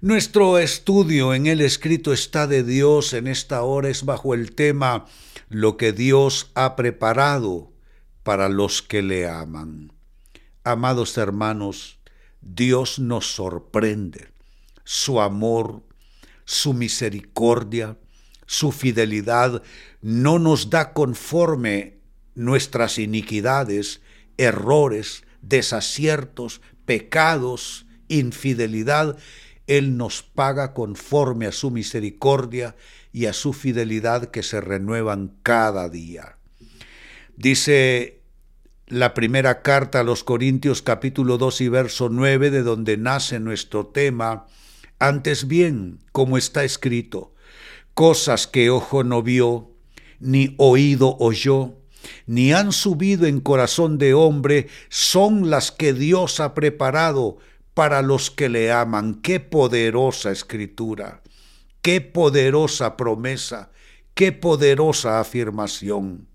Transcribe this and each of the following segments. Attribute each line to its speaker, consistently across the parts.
Speaker 1: Nuestro estudio en el escrito está de Dios en esta hora es bajo el tema Lo que Dios ha preparado para los que le aman. Amados hermanos, Dios nos sorprende. Su amor, su misericordia, su fidelidad no nos da conforme nuestras iniquidades, errores, desaciertos, pecados, infidelidad, él nos paga conforme a su misericordia y a su fidelidad que se renuevan cada día. Dice la primera carta a los Corintios capítulo 2 y verso 9, de donde nace nuestro tema, antes bien, como está escrito, cosas que ojo no vio, ni oído oyó, ni han subido en corazón de hombre, son las que Dios ha preparado para los que le aman. Qué poderosa escritura, qué poderosa promesa, qué poderosa afirmación.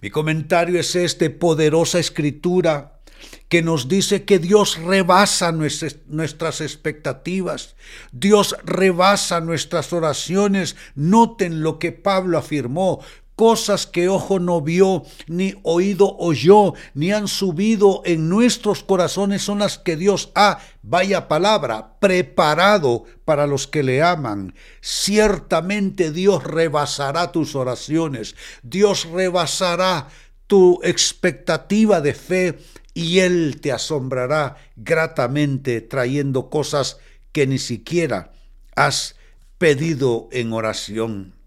Speaker 1: Mi comentario es este, poderosa escritura que nos dice que Dios rebasa nuestras expectativas, Dios rebasa nuestras oraciones. Noten lo que Pablo afirmó, cosas que ojo no vio, ni oído oyó, ni han subido en nuestros corazones son las que Dios ha, vaya palabra, preparado para los que le aman. Ciertamente Dios rebasará tus oraciones, Dios rebasará tu expectativa de fe y Él te asombrará gratamente trayendo cosas que ni siquiera has pedido en oración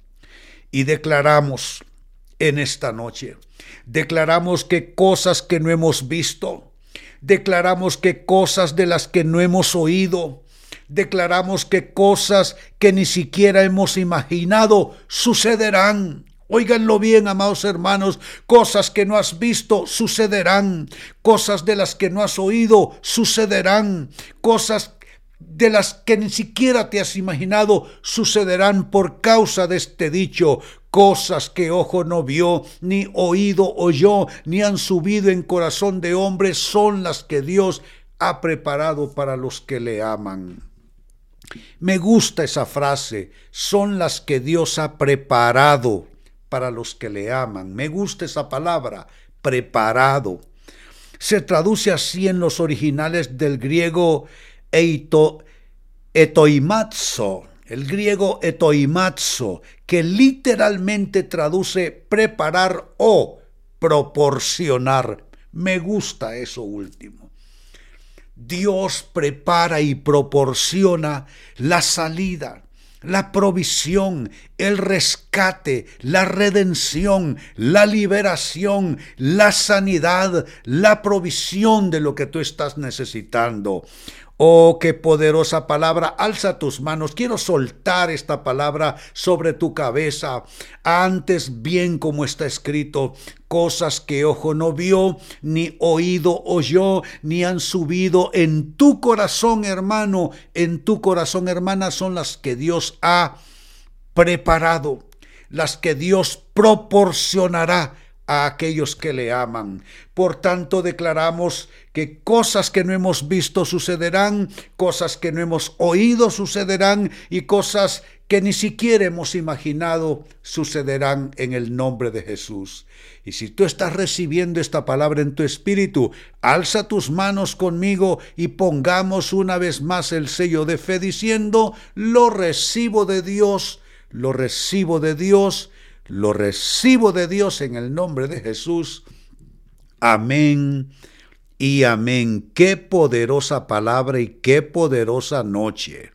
Speaker 1: y declaramos en esta noche, declaramos que cosas que no hemos visto, declaramos que cosas de las que no hemos oído, declaramos que cosas que ni siquiera hemos imaginado sucederán. Óiganlo bien, amados hermanos, cosas que no has visto sucederán, cosas de las que no has oído sucederán, cosas de las que ni siquiera te has imaginado sucederán por causa de este dicho, cosas que ojo no vio, ni oído oyó, ni han subido en corazón de hombre, son las que Dios ha preparado para los que le aman. Me gusta esa frase, son las que Dios ha preparado para los que le aman. Me gusta esa palabra, preparado. Se traduce así en los originales del griego eito, etoimazo, el griego etoimazo, que literalmente traduce preparar o proporcionar. Me gusta eso último. Dios prepara y proporciona la salida, la provisión, el rescate, la redención, la liberación, la sanidad, la provisión de lo que tú estás necesitando. Oh, qué poderosa palabra. Alza tus manos. Quiero soltar esta palabra sobre tu cabeza. Antes bien como está escrito, cosas que ojo no vio, ni oído oyó, ni han subido en tu corazón, hermano, en tu corazón, hermana, son las que Dios ha preparado, las que Dios proporcionará a aquellos que le aman. Por tanto, declaramos que cosas que no hemos visto sucederán, cosas que no hemos oído sucederán y cosas que ni siquiera hemos imaginado sucederán en el nombre de Jesús. Y si tú estás recibiendo esta palabra en tu espíritu, alza tus manos conmigo y pongamos una vez más el sello de fe diciendo, lo recibo de Dios, lo recibo de Dios, lo recibo de Dios en el nombre de Jesús. Amén y amén. Qué poderosa palabra y qué poderosa noche.